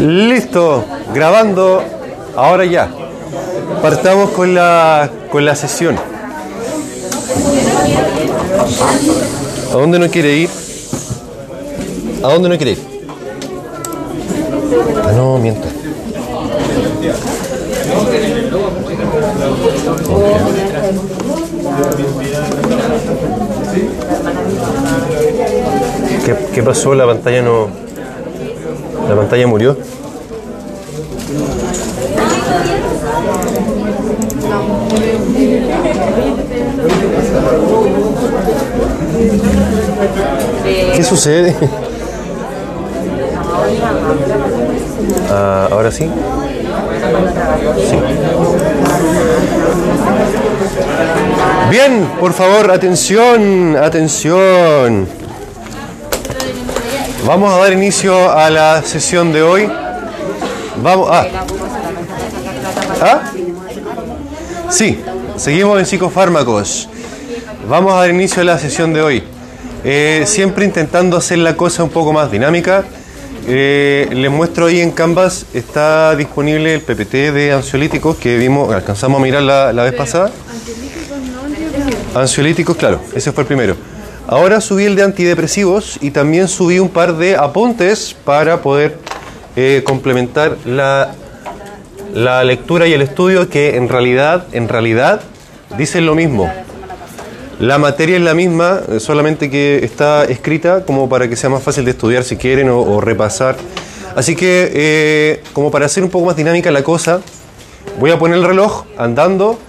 Listo, grabando. Ahora ya. Partamos con la, con la sesión. ¿A dónde no quiere ir? ¿A dónde no quiere ir? Ah, no, miento. ¿Qué, ¿Qué pasó? La pantalla no. La pantalla murió. ¿Qué sucede? Ah, Ahora sí. Sí. Bien, por favor, atención, atención. Vamos a dar inicio a la sesión de hoy. Vamos a. ¿Ah? Sí, seguimos en psicofármacos. Vamos a dar inicio a la sesión de hoy. Eh, siempre intentando hacer la cosa un poco más dinámica. Eh, les muestro ahí en Canvas, está disponible el PPT de ansiolíticos que vimos, alcanzamos a mirar la, la vez pasada. Ansiolíticos, claro, ese fue el primero. Ahora subí el de antidepresivos y también subí un par de apuntes para poder eh, complementar la, la lectura y el estudio que en realidad, en realidad dicen lo mismo. La materia es la misma, eh, solamente que está escrita como para que sea más fácil de estudiar si quieren o, repasar. Así que, eh, como para hacer un poco más dinámica la cosa, voy a poner el reloj andando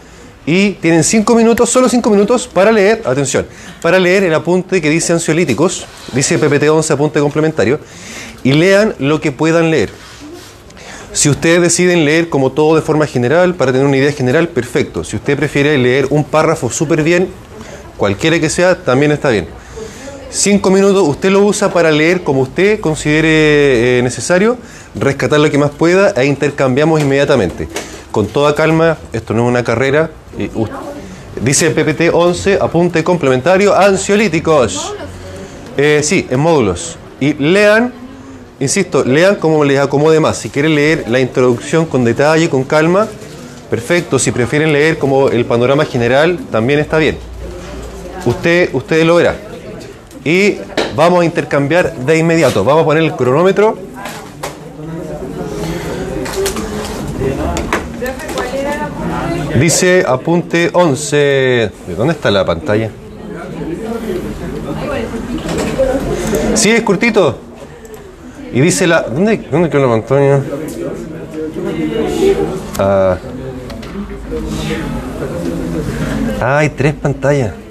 y tienen cinco minutos, solo cinco minutos para leer, atención, para leer el apunte que dice ansiolíticos, dice PPT 11 apunte complementario, y lean lo que puedan leer. Si ustedes deciden leer como todo de forma general, para tener una idea general, perfecto. Si usted prefiere leer un párrafo súper bien, cualquiera que sea, también está bien. Cinco minutos, usted lo usa para leer como usted considere eh, necesario, rescatar lo que más pueda e intercambiamos inmediatamente. Con toda calma, esto no es una carrera. Dice PPT 11, apunte complementario, ansiolíticos. Eh, sí, en módulos. Y lean, insisto, lean como les acomode más. Si quieren leer la introducción con detalle, con calma, perfecto. Si prefieren leer como el panorama general, también está bien. Usted, usted lo verá. Y vamos a intercambiar de inmediato. Vamos a poner el cronómetro. Dice apunte 11. ¿De dónde está la pantalla? Sí, es cortito. Y dice la. ¿Dónde, dónde quedó la pantalla? Ah. Ah, hay tres pantallas.